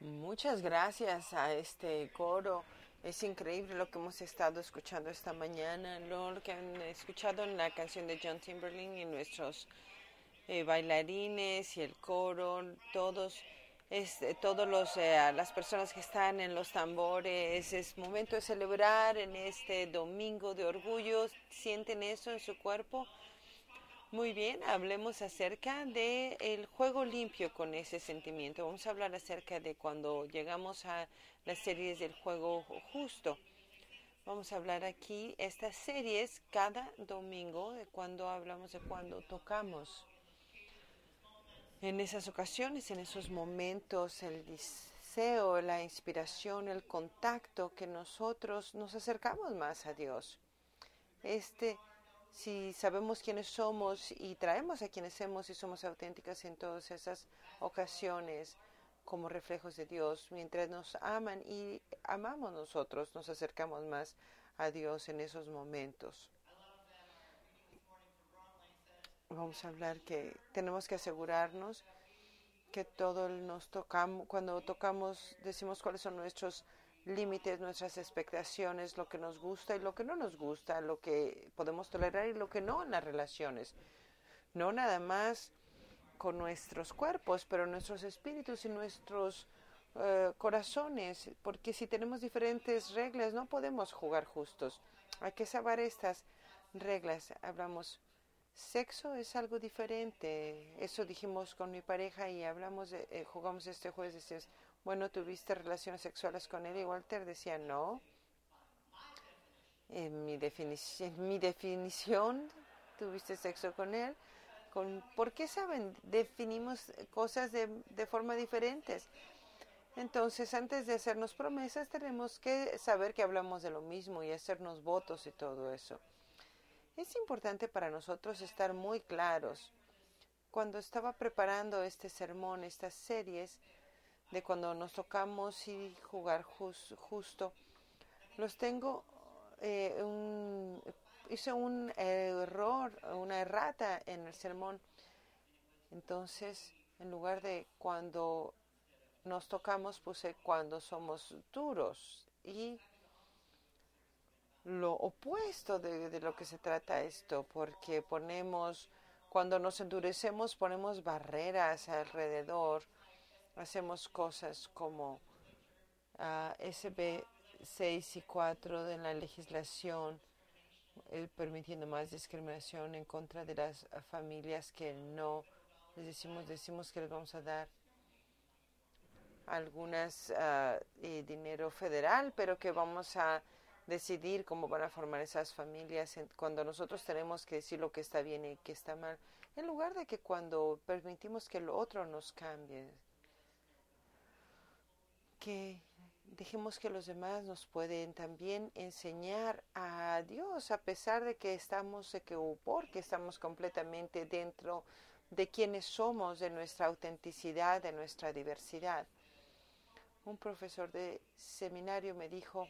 Muchas gracias a este coro. Es increíble lo que hemos estado escuchando esta mañana, lo que han escuchado en la canción de John Timberlake y nuestros eh, bailarines y el coro, todos, es, todos los, eh, las personas que están en los tambores. Es momento de celebrar en este domingo de orgullo. ¿Sienten eso en su cuerpo? Muy bien, hablemos acerca del el juego limpio con ese sentimiento. Vamos a hablar acerca de cuando llegamos a las series del juego justo. Vamos a hablar aquí estas series cada domingo de cuando hablamos de cuando tocamos. En esas ocasiones, en esos momentos, el deseo, la inspiración, el contacto que nosotros nos acercamos más a Dios. Este si sabemos quiénes somos y traemos a quienes somos y somos auténticas en todas esas ocasiones como reflejos de Dios, mientras nos aman y amamos nosotros, nos acercamos más a Dios en esos momentos. Vamos a hablar que tenemos que asegurarnos que todo nos tocamos, cuando tocamos, decimos cuáles son nuestros límites, nuestras expectaciones, lo que nos gusta y lo que no nos gusta, lo que podemos tolerar y lo que no en las relaciones. No nada más con nuestros cuerpos, pero nuestros espíritus y nuestros uh, corazones, porque si tenemos diferentes reglas no podemos jugar justos. Hay que saber estas reglas. Hablamos, sexo es algo diferente. Eso dijimos con mi pareja y hablamos, de, eh, jugamos este jueves, bueno, ¿tuviste relaciones sexuales con él? Y Walter decía, no. En mi, definición, mi definición, tuviste sexo con él. Con, ¿Por qué saben? Definimos cosas de, de forma diferentes. Entonces, antes de hacernos promesas, tenemos que saber que hablamos de lo mismo y hacernos votos y todo eso. Es importante para nosotros estar muy claros. Cuando estaba preparando este sermón, estas series, de cuando nos tocamos y jugar just, justo. Los tengo, eh, un, hice un error, una errata en el sermón. Entonces, en lugar de cuando nos tocamos, puse cuando somos duros. Y lo opuesto de, de lo que se trata esto, porque ponemos, cuando nos endurecemos, ponemos barreras alrededor hacemos cosas como uh, SB 6 y 4 de la legislación, permitiendo más discriminación en contra de las familias que no les decimos, decimos que les vamos a dar algunas uh, dinero federal, pero que vamos a decidir cómo van a formar esas familias cuando nosotros tenemos que decir lo que está bien y que está mal, en lugar de que cuando permitimos que lo otro nos cambie, que dejemos que los demás nos pueden también enseñar a Dios a pesar de que estamos que porque estamos completamente dentro de quienes somos, de nuestra autenticidad, de nuestra diversidad. Un profesor de seminario me dijo,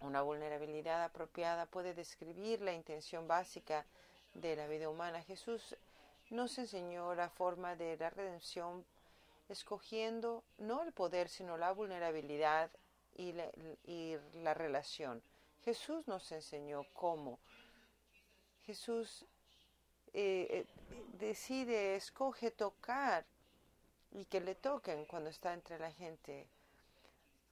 una vulnerabilidad apropiada puede describir la intención básica de la vida humana. Jesús nos enseñó la forma de la redención escogiendo no el poder, sino la vulnerabilidad y la, relación. Jesús nos enseñó cómo. Jesús eh, eh, decide, escoge tocar y que le toquen cuando está entre la gente.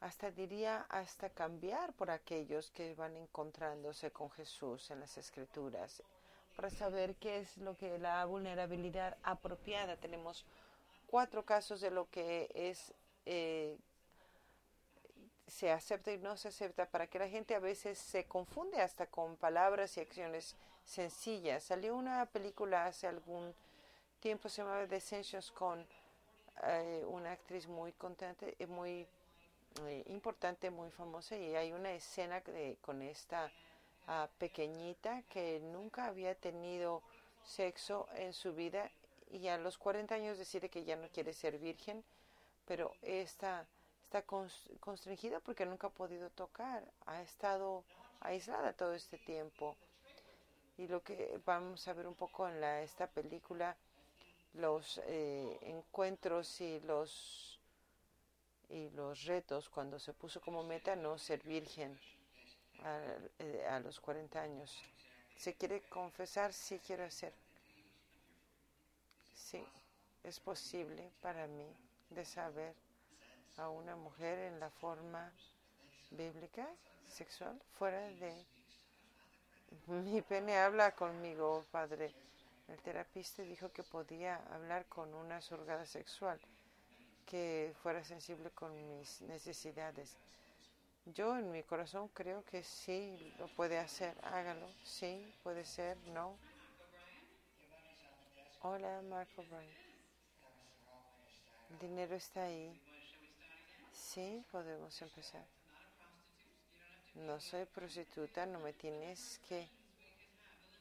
Hasta diría, hasta cambiar por aquellos que van encontrándose con Jesús en las escrituras, para saber qué es lo que la vulnerabilidad apropiada tenemos cuatro casos de lo que es eh, se acepta y no se acepta para que la gente a veces se confunde hasta con palabras y acciones sencillas. Salió una película hace algún tiempo, se llamaba Descensions con eh, una actriz muy contente, eh, muy importante, muy famosa y hay una escena de, con esta uh, pequeñita que nunca había tenido sexo en su vida y a los 40 años decide que ya no quiere ser virgen, pero está, está constringida porque nunca ha podido tocar, ha estado aislada todo este tiempo. Y lo que vamos a ver un poco en la, esta película, los eh, encuentros y los y los retos cuando se puso como meta no ser virgen a, eh, a los 40 años. ¿Se quiere confesar? Sí, quiero hacer. Sí, es posible para mí de saber a una mujer en la forma bíblica, sexual, fuera de... Mi pene habla conmigo, padre. El terapista dijo que podía hablar con una surgada sexual que fuera sensible con mis necesidades. Yo en mi corazón creo que sí lo puede hacer. Hágalo. Sí, puede ser. No. Hola, Marco. El dinero está ahí. Sí, podemos empezar. No soy prostituta, no me tienes que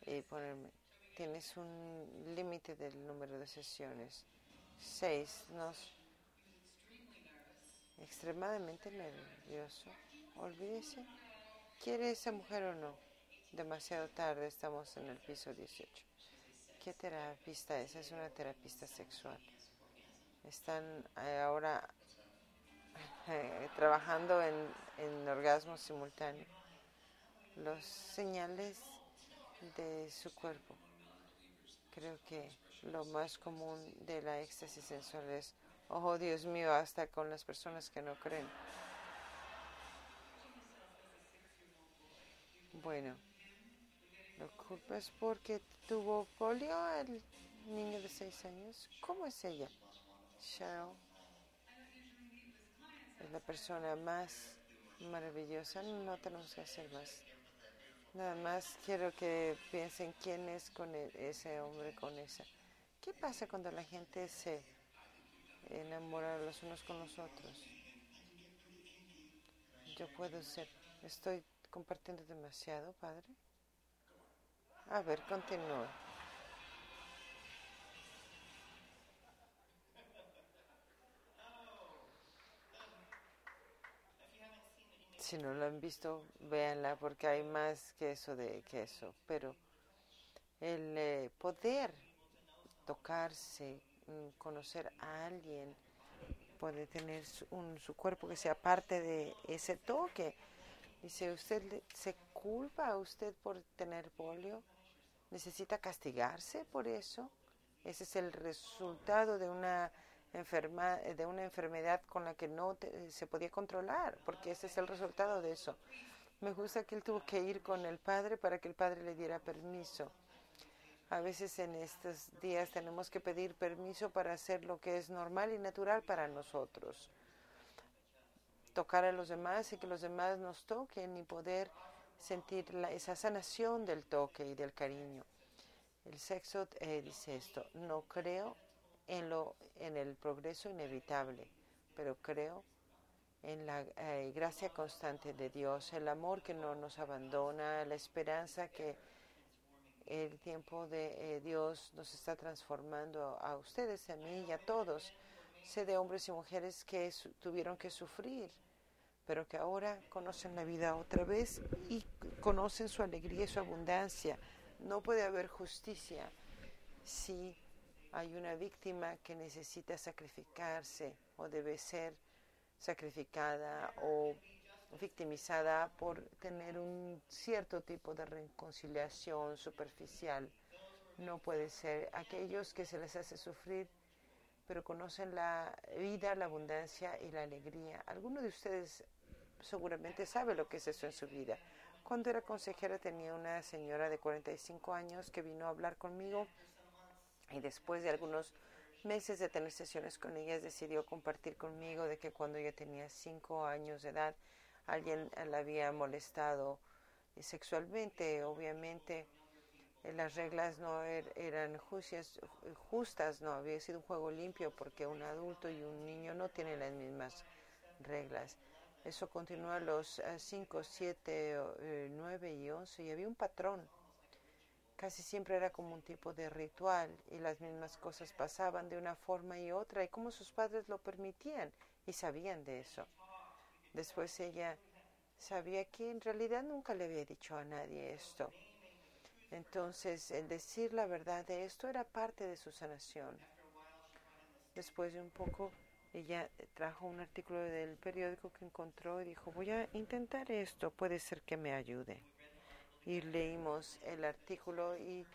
eh, ponerme. Tienes un límite del número de sesiones. Seis. Nos extremadamente nervioso. Olvídese. ¿Quiere esa mujer o no? Demasiado tarde, estamos en el piso 18. ¿Qué terapista es? Es una terapista sexual. Están eh, ahora eh, trabajando en, en orgasmo simultáneo. Los señales de su cuerpo. Creo que lo más común de la éxtasis sensual es Oh, Dios mío, hasta con las personas que no creen. Bueno, ¿lo culpas porque tuvo polio el niño de seis años? ¿Cómo es ella? Cheryl es la persona más maravillosa. No tenemos que hacer más. Nada más quiero que piensen quién es con e-, ese hombre, con esa. ¿Qué pasa cuando la gente se enamorar los unos con los otros. Yo puedo ser, estoy compartiendo demasiado, Padre. A ver, continúa. Si no lo han visto, véanla porque hay más que eso de queso. Pero el eh, poder tocarse, Mm, conocer a alguien, puede tener un, su cuerpo que sea parte de ese toque. Dice, ¿usted se culpa a usted por tener polio? ¿Necesita castigarse por eso? Ese es el resultado de una, enferma, de una enfermedad con la que no se podía controlar, porque ese es el resultado de eso. Me gusta que él tuvo que ir con el padre para que el padre le diera permiso. A veces en estos días tenemos que pedir permiso para hacer lo que es normal y natural para nosotros. Tocar a los demás y que los demás nos toquen y poder sentir esa sanación del toque y del cariño. El sexo eh, dice esto, no creo en, lo, en el progreso inevitable, pero creo en la eh, gracia constante de Dios, el amor que no nos abandona, la esperanza que el tiempo de eh, Dios nos está transformando a ustedes, a mí y a todos. Sé de hombres y mujeres que tuvieron que sufrir, pero que ahora conocen la vida otra vez y conocen su alegría y su abundancia. No puede haber justicia si hay una víctima que necesita sacrificarse o debe ser sacrificada o victimizada por tener un cierto tipo de reconciliación superficial. No puede ser aquellos que se les hace sufrir, pero conocen la vida, la abundancia y la alegría. Alguno de ustedes seguramente sabe lo que es eso en su vida. Cuando era consejera tenía una señora de 45 años que vino a hablar conmigo y después de algunos meses de tener sesiones con ella decidió compartir conmigo de que cuando ella tenía 5 años de edad alguien la había molestado sexualmente. Obviamente eh, las reglas no er, eran justas, no había sido un juego limpio porque un adulto y un niño no tienen las mismas reglas. Eso continuó a los 5, 7, 9 y 11 y había un patrón. Casi siempre era como un tipo de ritual y las mismas cosas pasaban de una forma y otra y como sus padres lo permitían y sabían de eso. Después ella sabía que en realidad nunca le había dicho a nadie esto. Entonces, el decir la verdad de esto era parte de su sanación. Después de un poco, ella trajo un artículo del periódico que encontró y dijo, voy a intentar esto, puede ser que me ayude. Y leímos el artículo y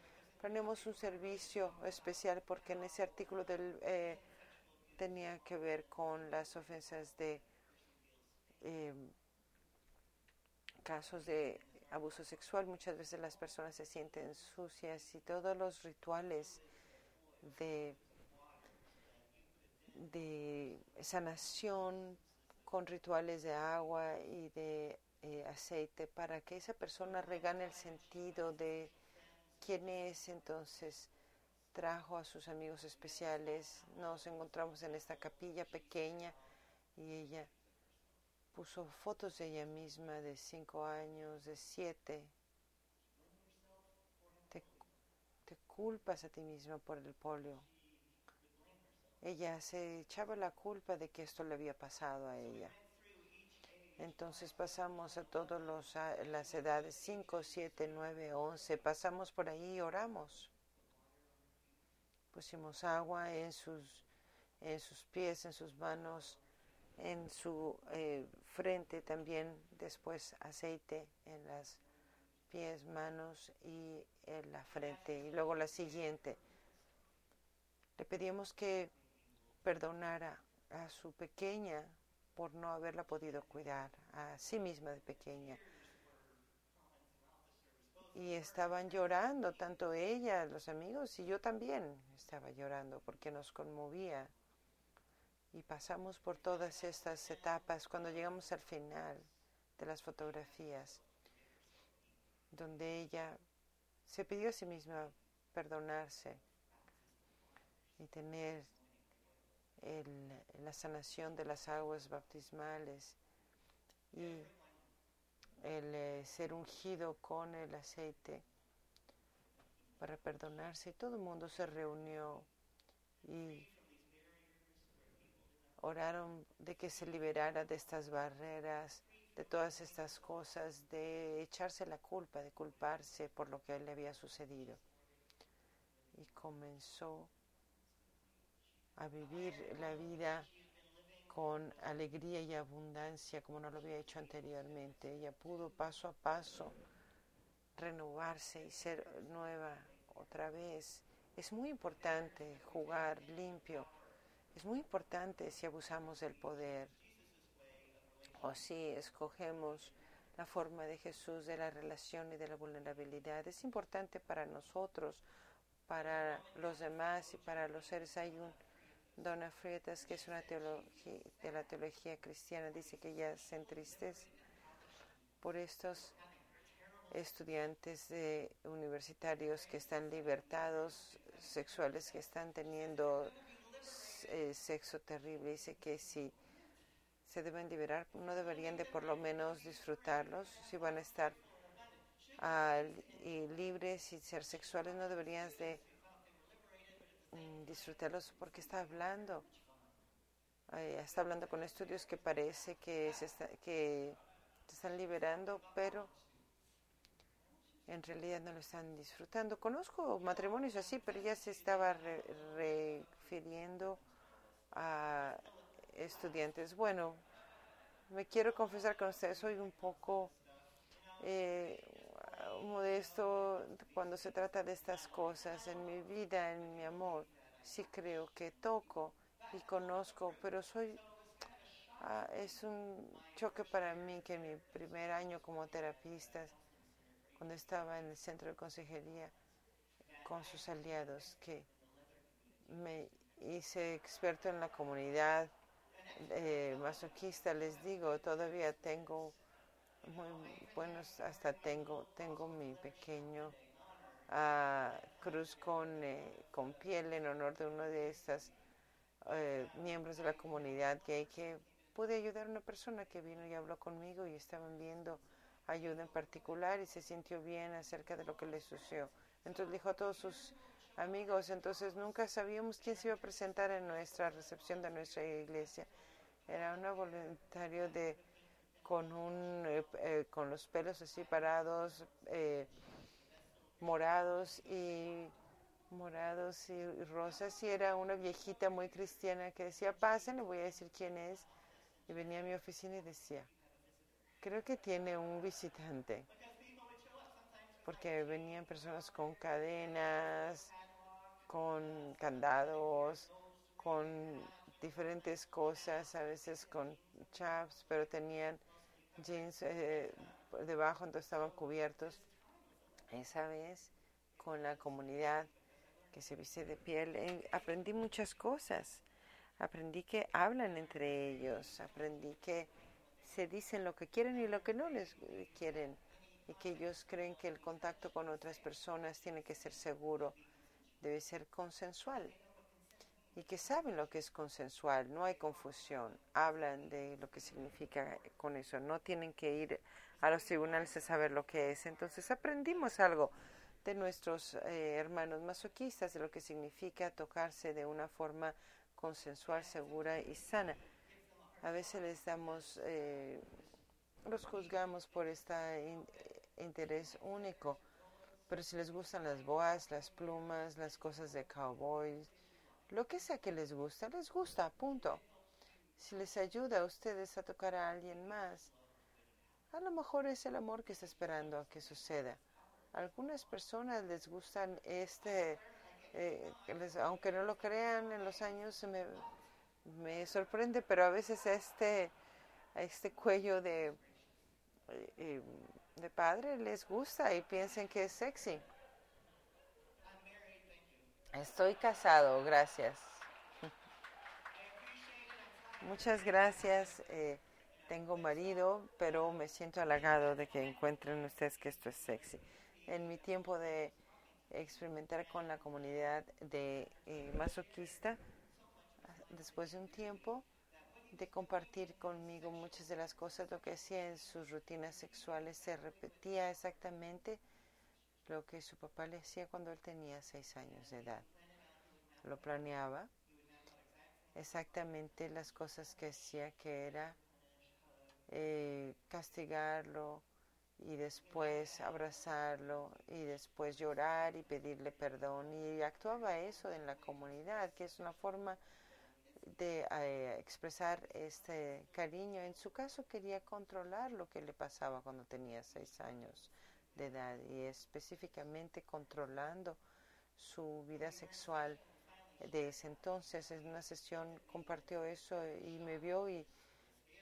ponemos un servicio especial porque en ese artículo del, eh, tenía que ver con las ofensas de eh, casos de abuso sexual. Muchas veces las personas se sienten sucias y todos los rituales de, de sanación con rituales de agua y de eh, aceite para que esa persona regane el sentido de quién es. Entonces trajo a sus amigos especiales. Nos encontramos en esta capilla pequeña y ella puso fotos de ella misma de cinco años, de siete. Te, te culpas a ti misma por el polio. Ella se echaba la culpa de que esto le había pasado a ella. Entonces pasamos a todas las edades, 5, 7, 9, 11, pasamos por ahí y oramos. Pusimos agua en sus, en sus pies, en sus manos, en su eh, frente también, después aceite en las pies, manos y en la frente. Y luego la siguiente. Le pedimos que perdonara a su pequeña por no haberla podido cuidar, a sí misma de pequeña. Y estaban llorando, tanto ella, los amigos, y yo también estaba llorando porque nos conmovía y pasamos por todas estas etapas cuando llegamos al final de las fotografías, donde ella se pidió a sí misma perdonarse y tener la sanación de las aguas bautismales y el eh, ser ungido con el aceite para perdonarse. Todo el mundo se reunió y oraron de que se liberara de estas barreras, de todas estas cosas, de echarse la culpa, de culparse por lo que le había sucedido. Y comenzó a vivir la vida con alegría y abundancia como no lo había hecho anteriormente. Ella pudo paso a paso renovarse y ser nueva otra vez. Es muy importante jugar limpio es muy importante si abusamos del poder o si escogemos la forma de Jesús de la relación y de la vulnerabilidad. Es importante para nosotros, para los demás y para los seres. Hay un Donna Frietas, que es una teología, de la teología cristiana, dice que ella se entristece por estos estudiantes de universitarios que están libertados sexuales, que están teniendo eh, sexo terrible. Dice que si se deben liberar, no deberían de por lo menos disfrutarlos. Si van a estar libres y ser sexuales, no deberían de disfrutarlos porque está hablando. está hablando con estudios que parece que se, que se están liberando, pero en realidad no lo están disfrutando. Conozco matrimonios así, pero ya se estaba refiriendo a estudiantes. Bueno, me quiero confesar con ustedes, soy un poco eh, modesto cuando se trata de estas cosas. En mi vida, en mi amor, sí creo que toco y conozco, pero soy... Ah, es un choque para mí que en mi primer año como terapista, cuando estaba en el centro de consejería con sus aliados, que me hice experto en la comunidad eh, masoquista, les digo, todavía tengo muy buenos, hasta tengo, tengo mi pequeño uh, cruz con, eh, con piel en honor de uno de estos eh, miembros de la comunidad gay que pude ayudar a una persona que vino y habló conmigo y estaban viendo ayuda en particular y se sintió bien acerca de lo que le sucedió. Entonces dijo a todos sus amigos, entonces nunca sabíamos quién se iba a presentar en nuestra recepción de nuestra iglesia. Era una voluntario de con un eh, eh, con los pelos así parados, eh, morados y morados y rosas y era una viejita muy cristiana que decía, pasen, le voy a decir quién es. Y venía a mi oficina y decía, creo que tiene un visitante. Porque venían personas con cadenas, con candados, con diferentes cosas, a veces con chaps, pero tenían jeans eh, debajo, entonces estaban cubiertos. Esa vez, con la comunidad que se viste de piel, eh, aprendí muchas cosas. Aprendí que hablan entre ellos, aprendí que se dicen lo que quieren y lo que no les quieren, y que ellos creen que el contacto con otras personas tiene que ser seguro, debe ser consensual y que saben lo que es consensual, no hay confusión, hablan de lo que significa con eso, no tienen que ir a los tribunales a saber lo que es. Entonces aprendimos algo de nuestros eh, hermanos masoquistas, de lo que significa tocarse de una forma consensual, segura y sana. A veces les damos, eh, los juzgamos por este interés único, pero si les gustan las boas, las plumas, las cosas de cowboys, lo que sea que les gusta, les gusta, punto. Si les ayuda a ustedes a tocar a alguien más, a lo mejor es el amor que está esperando a que suceda. A algunas personas les gustan este, eh, aunque no lo crean, en los años me, sorprende, pero a veces este, este cuello de, eh, de padre les gusta y piensan que es sexy. Estoy casado, gracias. Muchas gracias. Eh, tengo marido, pero me siento halagado de que encuentren ustedes que esto es sexy. En mi tiempo de experimentar con la comunidad de eh, masoquista, después de un tiempo de compartir conmigo muchas de las cosas, lo que hacía en sus rutinas sexuales, se repetía exactamente lo que su papá le hacía cuando él tenía seis años de edad. Lo planeaba exactamente las cosas que hacía, que era eh, castigarlo y después abrazarlo y después llorar y pedirle perdón. Y actuaba eso en la comunidad, que es una forma de eh, expresar este cariño. En su caso quería controlar lo que le pasaba cuando tenía seis años edad y específicamente controlando su vida sexual de ese entonces. En una sesión compartió eso y me vio y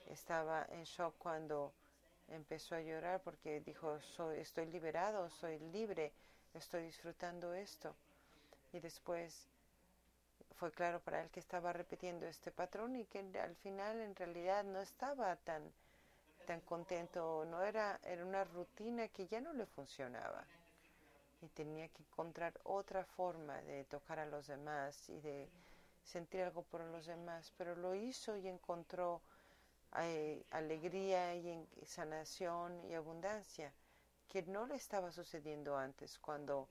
estaba en shock cuando empezó a llorar porque dijo, soy, estoy liberado, soy libre, estoy disfrutando esto. Y después fue claro para él que estaba repitiendo este patrón y que al final en realidad no estaba tan, tan contento, no era, era una rutina que ya no le funcionaba y tenía que encontrar otra forma de tocar a los demás y de sentir algo por los demás, pero lo hizo y encontró eh, alegría y sanación y abundancia que no le estaba sucediendo antes cuando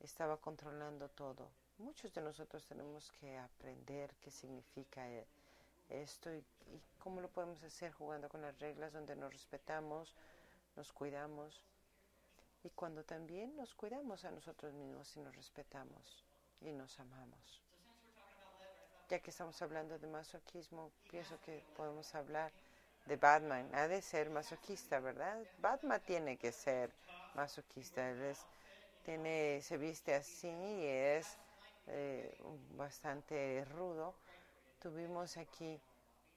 estaba controlando todo. Muchos de nosotros tenemos que aprender qué significa eh, esto y, y cómo lo podemos hacer jugando con las reglas donde nos respetamos, nos cuidamos y cuando también nos cuidamos a nosotros mismos y nos respetamos y nos amamos. Ya que estamos hablando de masoquismo, pienso que podemos hablar de Batman. Ha de ser masoquista, ¿verdad? Batman tiene que ser masoquista. Él tiene, se viste así y es eh, bastante rudo. Tuvimos aquí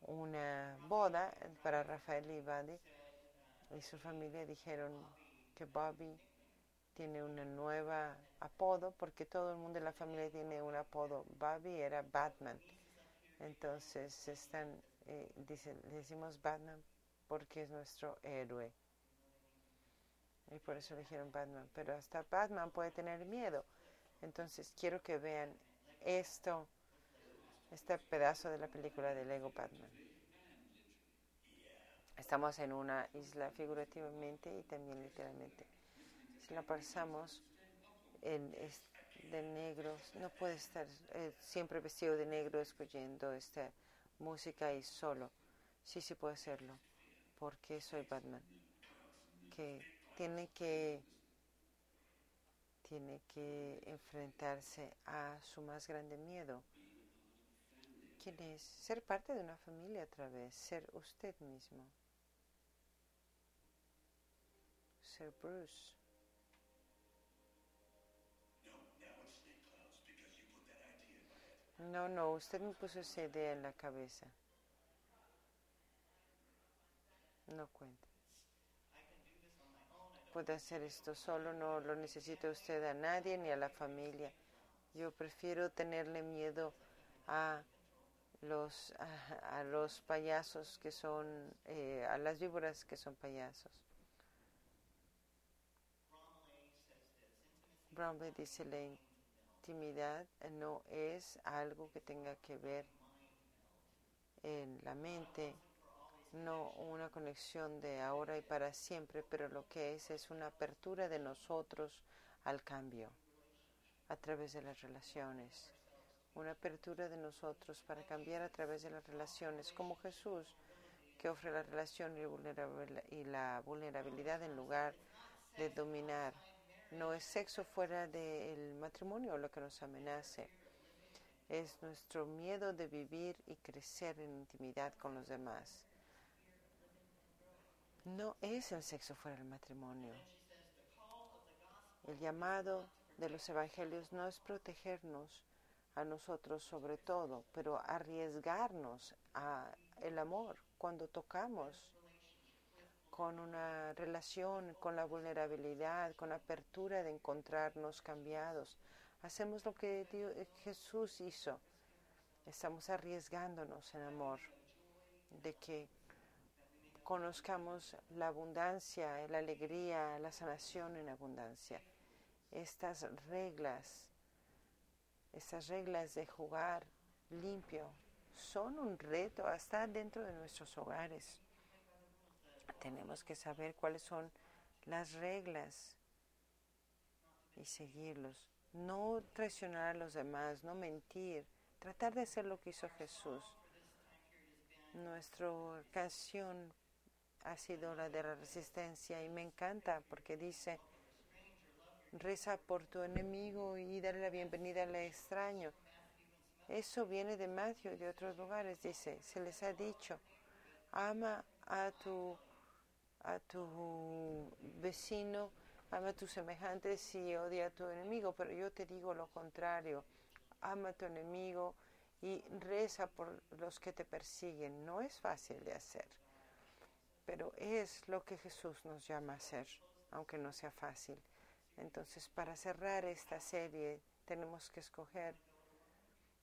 una boda para Rafael y Badi y su familia dijeron, que Bobby tiene una nueva apodo porque todo el mundo de la familia tiene un apodo. Bobby era Batman. Entonces están, eh, dicen, le decimos Batman porque es nuestro héroe. Y por eso le dijeron Batman. Pero hasta Batman puede tener miedo. Entonces quiero que vean esto, este pedazo de la película de Lego Batman. Estamos en una isla figurativamente y también literalmente. Si la pasamos en, de negro, no puede estar eh, siempre vestido de negro escuchando esta música y solo. Sí, sí puede hacerlo, porque soy Batman. Que tiene que tiene que enfrentarse a su más grande miedo. ¿Quién es? Ser parte de una familia otra vez, ser usted mismo. Ser Bruce. No, no, usted me puso esa idea en la cabeza. No cuenta. Puede hacer esto solo, no lo necesita usted a nadie ni a la familia. Yo prefiero tenerle miedo a los, a, los payasos que son, eh, a las víboras que son payasos. Bromley dice la intimidad no es algo que tenga que ver en la mente, no una conexión de ahora y para siempre, pero lo que es es una apertura de nosotros al cambio a través de las relaciones, una apertura de nosotros para cambiar a través de las relaciones, como Jesús, que ofrece la relación y la vulnerabilidad en lugar de dominar. No es sexo fuera del matrimonio lo que nos amenace, es nuestro miedo de vivir y crecer en intimidad con los demás no es el sexo fuera del matrimonio. El llamado de los evangelios no es protegernos a nosotros sobre todo, pero arriesgarnos a el amor cuando tocamos con una relación, con la vulnerabilidad, con apertura de encontrarnos cambiados. Hacemos lo que Jesús hizo. Estamos arriesgándonos en amor de que conozcamos la abundancia, la alegría, la sanación en abundancia. Estas reglas, estas reglas de jugar limpio, son un reto hasta dentro de nuestros hogares. Tenemos que saber cuáles son las reglas y seguirlos. No traicionar a los demás, no mentir, tratar de hacer lo que hizo Jesús. Nuestra canción ha sido la de la resistencia y me encanta porque dice, reza por tu enemigo y dale la bienvenida al extraño. Eso viene de Matthew y de otros lugares, dice, se les ha dicho, ama a tu, a tu vecino, ama a tus semejantes y odia a tu enemigo, pero yo te digo lo contrario, ama a tu enemigo y reza por los que te persiguen. No es fácil de hacer pero es lo que Jesús nos llama a hacer, aunque no sea fácil. Entonces, para cerrar esta serie, tenemos que escoger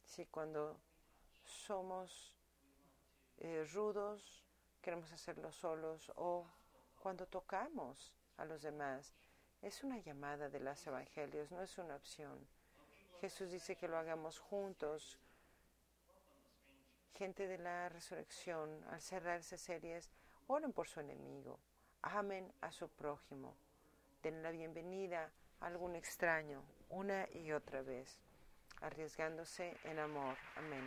si cuando somos eh, rudos queremos hacerlo solos o cuando tocamos a los demás. Es una llamada de los evangelios, no es una opción. Jesús dice que lo hagamos juntos. Gente de la resurrección, al cerrar esas series, Oren por su enemigo. Amen a su prójimo. Den la bienvenida a algún extraño una y otra vez, arriesgándose en amor. Amén.